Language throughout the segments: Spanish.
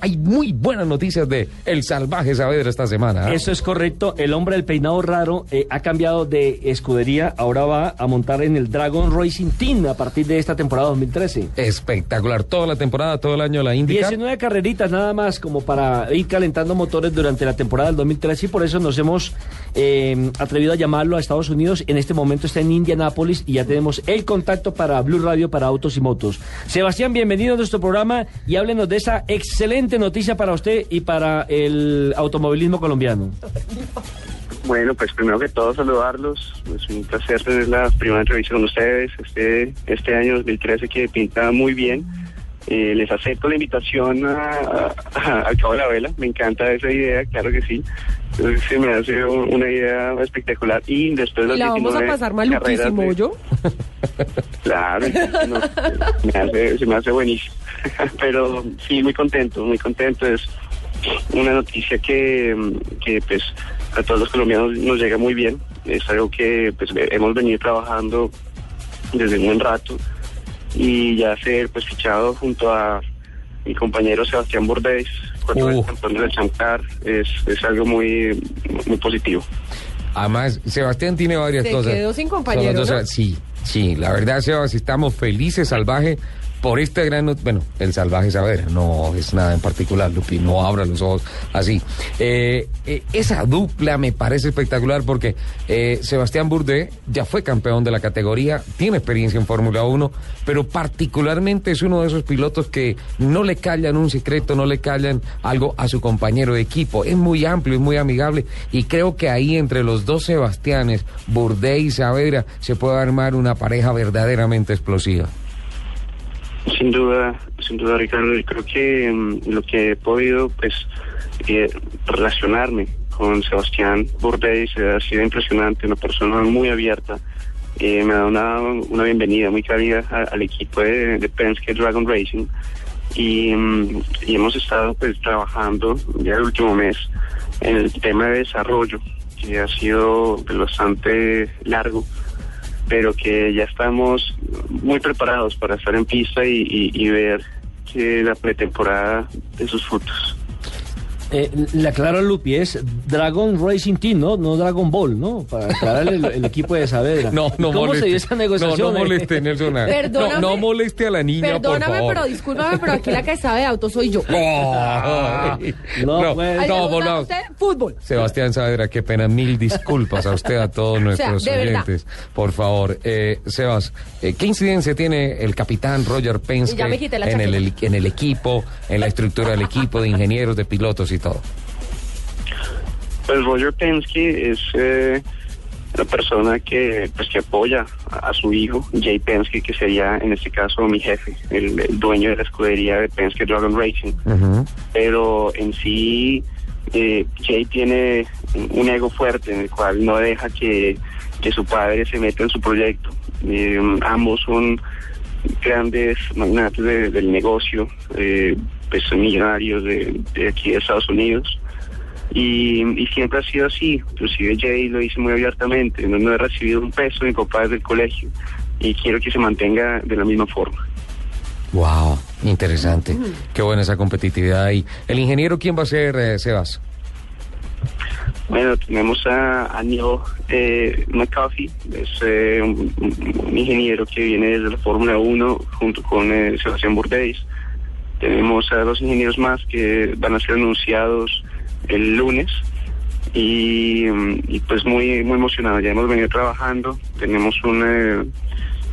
Hay muy buenas noticias de El Salvaje Saavedra esta semana. ¿ah? Eso es correcto. El hombre del peinado raro eh, ha cambiado de escudería. Ahora va a montar en el Dragon Racing Team a partir de esta temporada 2013. Espectacular. Toda la temporada, todo el año la indica. 19 carreritas nada más como para ir calentando motores durante la temporada del 2013 y por eso nos hemos eh, atrevido a llamarlo a Estados Unidos. En este momento está en Indianápolis y ya tenemos el contacto para Blue Radio para autos y motos. Sebastián, bienvenido a nuestro programa y háblenos de esa excelente noticia para usted y para el automovilismo colombiano. Bueno, pues primero que todo saludarlos. Es un placer tener la primera entrevista con ustedes. Este, este año 2013 que pinta muy bien. Eh, les acepto la invitación a, Cabo de la Vela. Me encanta esa idea, claro que sí. Se me hace un- una idea espectacular. Y después de las la vamos a 19 pasar maluquísimo, de- yo. Claro, no, me hace- se me hace buenísimo. Pero sí, muy contento, muy contento. Es una noticia que, que pues a todos los colombianos nos llega muy bien. Es algo que pues hemos venido trabajando desde un buen rato y ya ser pues fichado junto a mi compañero Sebastián Bordes, cuatro Uh. campeón del Chamcar, es, es algo muy, muy positivo. Además, Sebastián tiene varias Se cosas. quedó sin compañero, ¿no? Sí, sí, la verdad, Sebas, estamos felices, salvaje, por este gran... Bueno, el salvaje Saavedra, no es nada en particular, Lupi, no abra los ojos así. Eh, eh, esa dupla me parece espectacular porque eh, Sebastián Bourdais ya fue campeón de la categoría, tiene experiencia en Fórmula 1, pero particularmente es uno de esos pilotos que no le callan un secreto, no le callan algo a su compañero de equipo. Es muy amplio, es muy amigable y creo que ahí entre los dos Sebastianes, Bourdais y Saavedra, se puede armar una pareja verdaderamente explosiva. Sin duda, sin duda, Ricardo. Yo creo que mm, lo que he podido, pues, eh, relacionarme con Sebastián Bordes ha sido impresionante, una persona muy abierta. Eh, me ha dado una, bienvenida muy cálida al equipo de, de Penske Dragon Racing y, mm, y hemos estado pues trabajando ya el último mes en el tema de desarrollo que ha sido bastante largo pero que ya estamos muy preparados para estar en pista y, y- ver que la pretemporada de sus frutos. Eh, le aclaro a Lupi, es Dragon Racing Team, ¿no? No Dragon Ball, ¿no? Para aclararle el, el equipo de Saavedra. No, no ¿Cómo moleste. se dio esa negociación? No, no eh? moleste, Nelson. No, Perdóname. no moleste a la niña, Perdóname, por favor. pero discúlpame, pero aquí la que sabe de auto soy yo. No, no, pues. ¿le no, gusta volvamos. usted? Fútbol. Sebastián Saavedra, qué pena, mil disculpas a usted, a todos nuestros verdad. oyentes. Por favor, eh, Sebas, eh, ¿qué incidencia tiene el capitán Roger Penske en el, en el equipo, en la estructura del equipo, de ingenieros, de pilotos y todo? Pues Roger Penske es eh, la persona que pues que apoya a, su hijo, Jay Penske, que sería en este caso mi jefe, el, el dueño de la escudería de Penske Dragon Racing. pero en sí eh, Jay tiene un ego fuerte en el cual no deja que, que su padre se meta en su proyecto. Eh, ambos son grandes magnates de- del negocio, eh, pues millonarios de, de aquí de Estados Unidos. Y, y siempre ha sido así, inclusive Jay lo dice muy abiertamente, no, no he recibido un peso de mi papá desde el colegio y quiero que se mantenga de la misma forma. Wow, interesante. Qué buena esa competitividad ahí. ¿El ingeniero quién va a ser, eh, Sebas? Bueno, tenemos a, a Neil eh, McCarthy, es eh, un, un- ingeniero que viene desde la Fórmula 1 junto con eh, Sebastián Bordes. Tenemos a dos ingenieros más que van a ser anunciados el lunes y, mm, pues muy muy emocionado. Ya hemos venido trabajando, tenemos un, eh,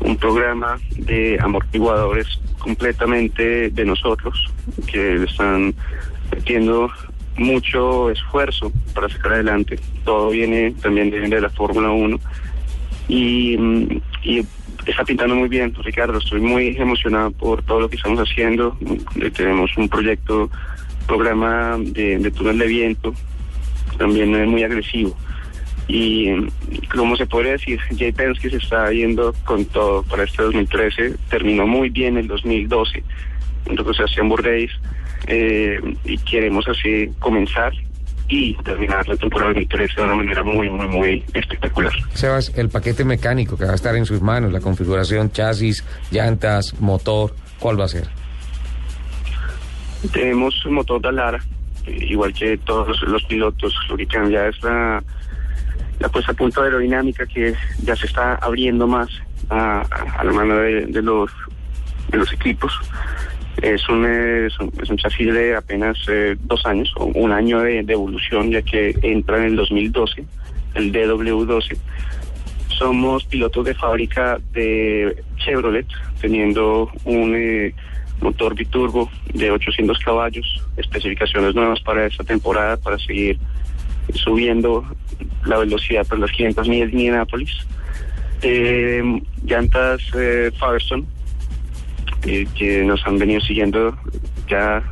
un programa de amortiguadores completamente de nosotros que están metiendo mucho esfuerzo para sacar adelante. Todo viene también de, de la Fórmula 1 y, mm, y está pintando muy bien, Ricardo. Estoy muy emocionado por todo lo que estamos haciendo. Tenemos un proyecto, programa de, de túnel de viento, también es muy agresivo. Y como se puede decir, Jay Penske se está yendo con todo para este 2013. Terminó muy bien el 2012 junto con Sebastián y queremos así comenzar y terminar la temporada 2013 de una manera muy, muy, muy espectacular. Sebas, el paquete mecánico que va a estar en sus manos, la configuración, chasis, llantas, motor, ¿cuál va a ser? Tenemos un motor de Lara, eh, igual que todos los, los pilotos, lo que cambia es la, la puesta a punto aerodinámica que ya se está abriendo más a, a- a la mano de, de los, de los equipos. Es un, es un, es chasis de apenas eh, dos años, un año de, evolución, ya que entra en el 2012, el DW12. Somos pilotos de fábrica de Chevrolet, teniendo un eh, motor biturbo de 800 caballos, especificaciones nuevas para esta temporada, para seguir subiendo la velocidad por las 500 millas de Indianapolis. Eh, llantas eh, Firestone, eh, que nos han venido siguiendo ya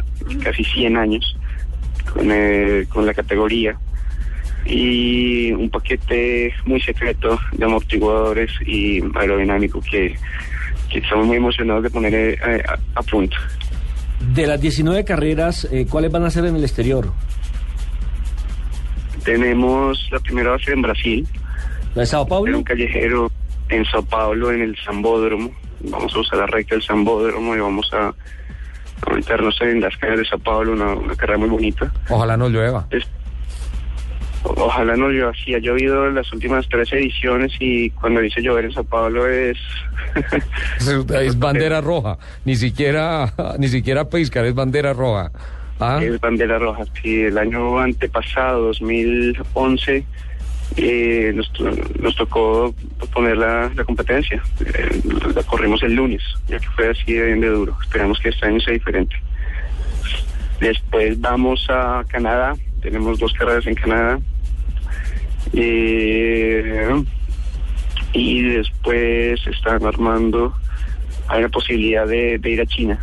casi 100 años con, eh, con la categoría y un paquete muy secreto de amortiguadores y aerodinámico que, que estamos muy emocionados de poner eh, a, a punto. De las 19 carreras, eh, ¿cuáles van a ser en el exterior? Tenemos la primera base en Brasil, ¿La de Sao en Paulo? un callejero en Sao Paulo, en el Zambódromo. Vamos a usar la recta del Zambódromo y vamos a, a meternos en las calles de Sao Paulo, una, una carrera muy bonita. Ojalá no llueva. Es- ojalá no llueva, sí, ha llovido las últimas tres ediciones y cuando dice llover en Sao Paulo es... Es, es bandera roja, ni siquiera, ni siquiera Pescar, es bandera roja. ¿Ah? Es bandera roja. Sí, el año antepasado, 2011, eh, nos, to- nos tocó poner la, la competencia. Eh, la corrimos el lunes, ya que fue así de, de duro. Esperamos que este año sea diferente. Después vamos a Canadá. Tenemos dos carreras en Canadá. Eh, y después están armando. Hay una posibilidad de, de ir a China.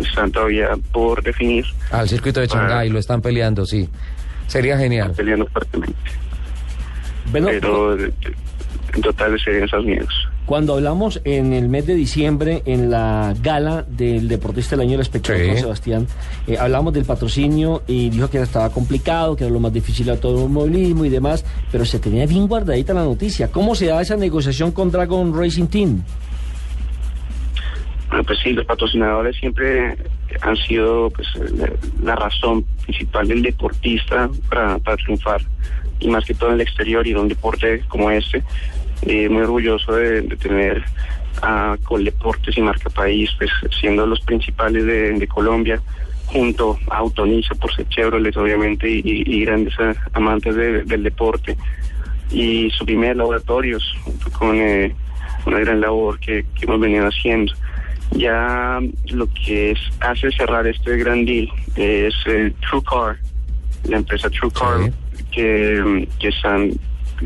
Están todavía por definir. Al circuito de Shanghái lo están peleando, sí. Sería genial. peleando fuertemente. Bueno, Pero de- en total serían Estados Unidos. Cuando hablamos en el mes de diciembre en la gala del deportista del año del espectador Sí. Sebastián, eh, hablamos del patrocinio y dijo que estaba complicado, que era lo más difícil de todo el movilismo y demás, pero se tenía bien guardadita la noticia. ¿Cómo se da esa negociación con Dragon Racing Team? Bueno, pues sí, los patrocinadores siempre han sido pues, la, la razón principal del deportista para, para triunfar, y más que todo en el exterior y en un deporte como este. Eh, muy orgulloso de, tener a Coldeportes y Marca País, pues siendo los principales de, Colombia, junto a Autonisa por ser Chevrolet, obviamente, y, grandes amantes de- del deporte. Y su primer laboratorios, con eh, una gran labor que, hemos venido haciendo. Ya lo que es, hace cerrar este gran deal es eh, TrueCar, la empresa TrueCar, que, que están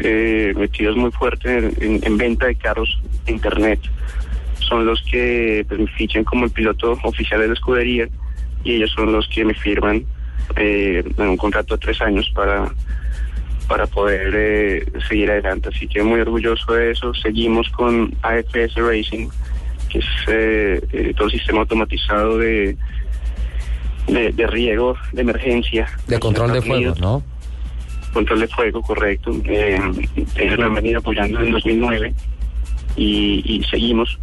eh, metidos muy fuerte en, en- en venta de carros de internet. Son los que pues, me fichan como el piloto oficial de la escudería y ellos son los que me firman eh, en un contrato de tres años para para poder eh, seguir adelante. Así que muy orgulloso de eso. Seguimos con AFS Racing, que es eh, eh, todo el sistema automatizado de, de, de riego de emergencia. De control de fuego. ¿no? Control de fuego, correcto. Eh, ellos me han venido apoyando en 2009 y, y seguimos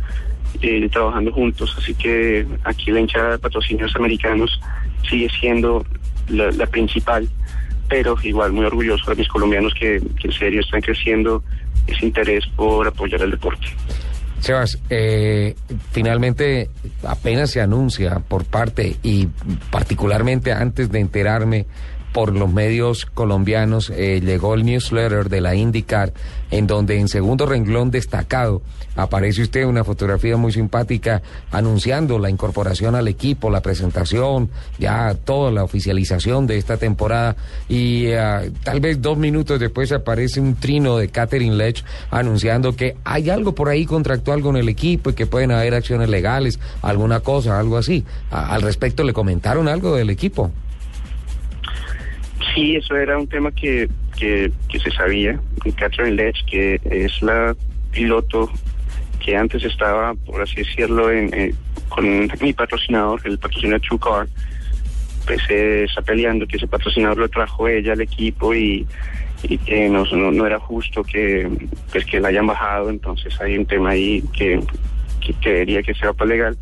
eh, trabajando juntos. Así que aquí la hinchada de patrocinios americanos sigue siendo la, la principal, pero igual muy orgulloso de mis colombianos que, que en serio están creciendo ese interés por apoyar el deporte. Sebas, eh, finalmente apenas se anuncia por parte y particularmente antes de enterarme por los medios colombianos, eh, llegó el newsletter de la IndyCar, en donde en segundo renglón destacado aparece usted una fotografía muy simpática anunciando la incorporación al equipo, la presentación, ya toda la oficialización de esta temporada y eh, tal vez dos minutos después aparece un trino de Catherine Lech anunciando que hay algo por ahí contractual con el equipo y que pueden haber acciones legales, alguna cosa, algo así. Al respecto le comentaron algo del equipo. Sí, eso era un tema que, que, se sabía. Catherine Lech, que es la piloto que antes estaba, por así decirlo, eh, con mi patrocinador, el patrocinador True Car, pues eh, está peleando que ese patrocinador lo trajo ella al equipo y, que no, no, no era justo que, pues, que la hayan bajado. Entonces hay un tema ahí que, que que sea para legal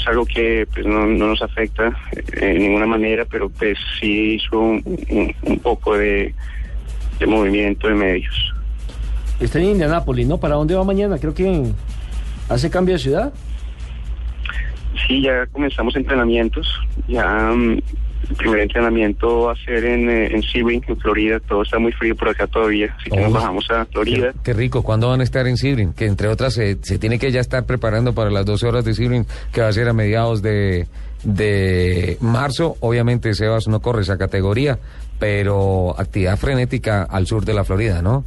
es algo que pues no, no nos afecta eh, en ninguna manera, pero pues sí hizo un, un- un poco de, de movimiento de medios. Está en Indianápolis, ¿no? ¿Para dónde va mañana? Creo que hace cambio de ciudad. Sí, ya comenzamos entrenamientos, ya mm, el primer entrenamiento va a ser en, eh, en Sebring, en Florida, todo está muy frío por acá todavía, así que nos Oh. bajamos a Florida. Qué, qué rico, ¿cuándo van a estar en Sebring? Que entre otras se, se tiene que ya estar preparando para las 12 horas de Sebring, que va a ser a mediados de, de marzo. Obviamente Sebas no corre esa categoría, pero actividad frenética al sur de la Florida, ¿no?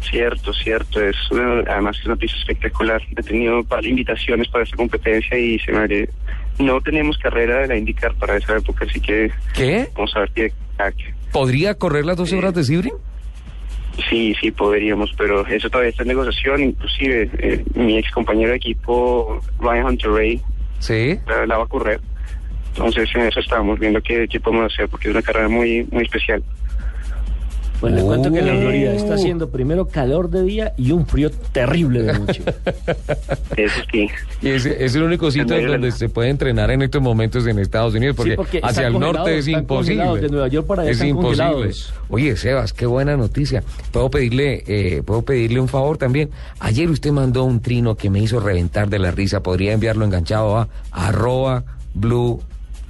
Cierto, cierto, es una- además es una noticia espectacular. He tenido par de invitaciones para esta competencia y se me haré- no tenemos carrera de la IndyCar para esa época, así que ¿Qué? vamos a ver qué ¿Podría correr las 12 horas de Sebring? Sí, sí, podríamos, pero eso todavía está en negociación. Inclusive eh, mi ex compañero de equipo, Ryan Hunter Ray, Sí. la, la va a correr. Entonces en eso estamos viendo qué, qué podemos hacer, porque es una carrera muy muy especial. Bueno, le cuento que en la Oh. Florida está haciendo primero calor de día y un frío terrible de noche. Eso sí. Y es, es el único sitio donde se puede entrenar en estos momentos en Estados Unidos, porque, Sí, porque hacia el norte es imposible. De Nueva York para allá es imposible. congelados. Oye, Sebas, qué buena noticia. Puedo pedirle, eh, puedo pedirle un favor también. Ayer usted mandó un trino que me hizo reventar de la risa. Podría enviarlo enganchado a arroba blue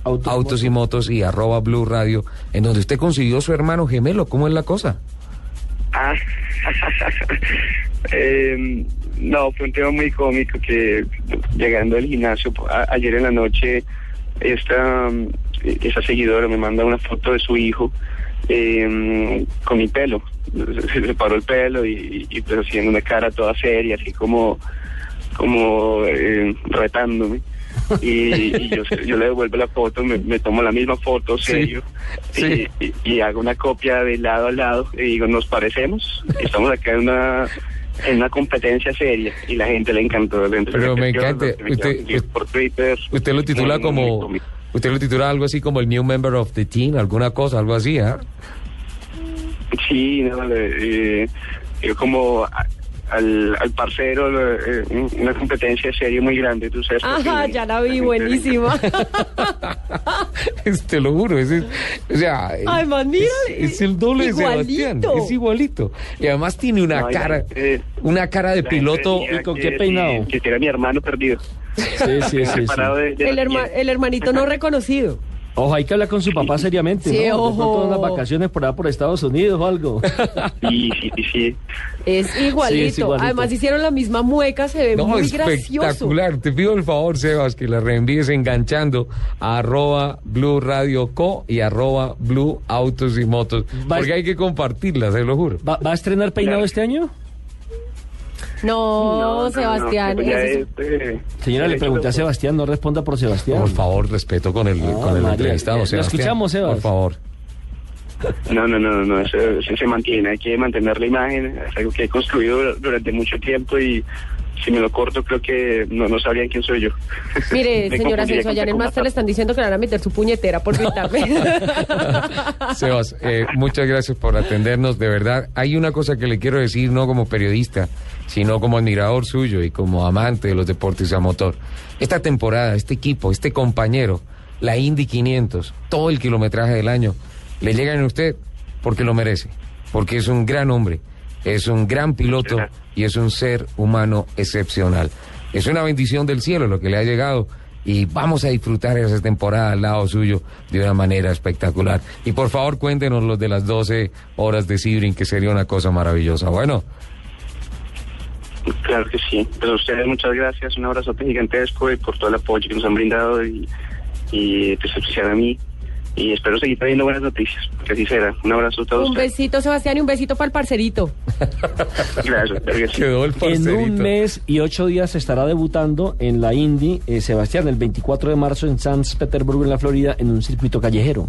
Autos, autos y motos y arroba blue radio, en donde usted consiguió su hermano gemelo. ¿Cómo es la cosa? Ah, eh, no, fue un tema muy cómico que llegando al gimnasio a- ayer en la noche, esta, mm, esa seguidora me manda una foto de su hijo eh, con mi pelo. Se separó el pelo y, y pues haciendo una cara toda seria, así como, como eh, retándome. Y, y yo, yo le devuelvo la foto, me, me tomo la misma foto, Sí, serio, sí. Y, y- y hago una copia de lado a lado y digo, nos parecemos, estamos acá en una en una competencia seria y la gente le encantó. gente Pero le me encanta, usted- por Twitter. Usted lo titula Muy, muy como, cómico. usted lo titula algo así como el new member of the team, alguna cosa, algo así, ¿ah? Sí, no, le- eh, yo como al, al parcero, eh, una competencia seria muy grande, tú sabes. Ajá, ya la vi, buenísima. Te lo juro, es, es- o sea, Ay, man, mira, es, es el doble de Sebastián, igualito. es igualito. Y además tiene una No, cara, eh, una cara de piloto. ¿y con que qué peinado? Que era mi hermano perdido. Sí, sí, sí. sí. Separado de- de El, la herma- niña. el hermanito no reconocido. Ojo, hay que hablar con su papá seriamente, Sí, ¿no? De ojo. pronto unas vacaciones por allá por Estados Unidos o algo. Sí, sí, sí. Es igualito. Sí, es igualito. Además hicieron la misma mueca, se ve No, muy gracioso. espectacular. Te pido el favor, Sebas, que la reenvíes enganchando a arroba Blue Radio Co y arroba Blue Autos y Motos. Va- Porque hay que compartirla, se lo juro. ¿Va, va a estrenar peinado Claro. este año? No, Sebastián. no, ya ese es- es, eh, Señora, le pregunté a Sebastián, no responda por Sebastián. Por favor, respeto con el, Ah, con el María, entrevistado, lo Sebastián. escuchamos, Sebas. Por favor. No, no, no, no, eso, eso se mantiene, hay que mantener la imagen, es algo que he construido durante mucho tiempo y si me lo corto creo que no, no sabrían quién soy yo. Mire, señora Celso, allá en el máster le están diciendo que le van a meter su puñetera por gritarme. Sebas, eh, muchas gracias por atendernos. De verdad, hay una cosa que le quiero decir, no como periodista, sino como admirador suyo y como amante de los deportes a motor. Esta temporada, este equipo, este compañero, la Indy 500, todo el kilometraje del año, le llegan a usted porque lo merece, porque es un gran hombre, es un gran piloto y es un ser humano excepcional. Es una bendición del cielo lo que le ha llegado y vamos a disfrutar esa temporada al lado suyo de una manera espectacular. Y por favor cuéntenos los de las 12 horas de Sibrin, que sería una cosa maravillosa. Bueno, Claro que sí. Pues a ustedes muchas gracias, un abrazote gigantesco y por todo el apoyo que nos han brindado y, y pues especial a mí. Y espero seguir trayendo buenas noticias, que así será. Un abrazo a todos Un ustedes. besito, Sebastián, y un besito para el parcerito. Gracias, quedó el En parcerito. un mes y ocho días estará debutando en la Indy eh, Sebastián el 24 de marzo en San Petersburgo, en la Florida, en un circuito callejero.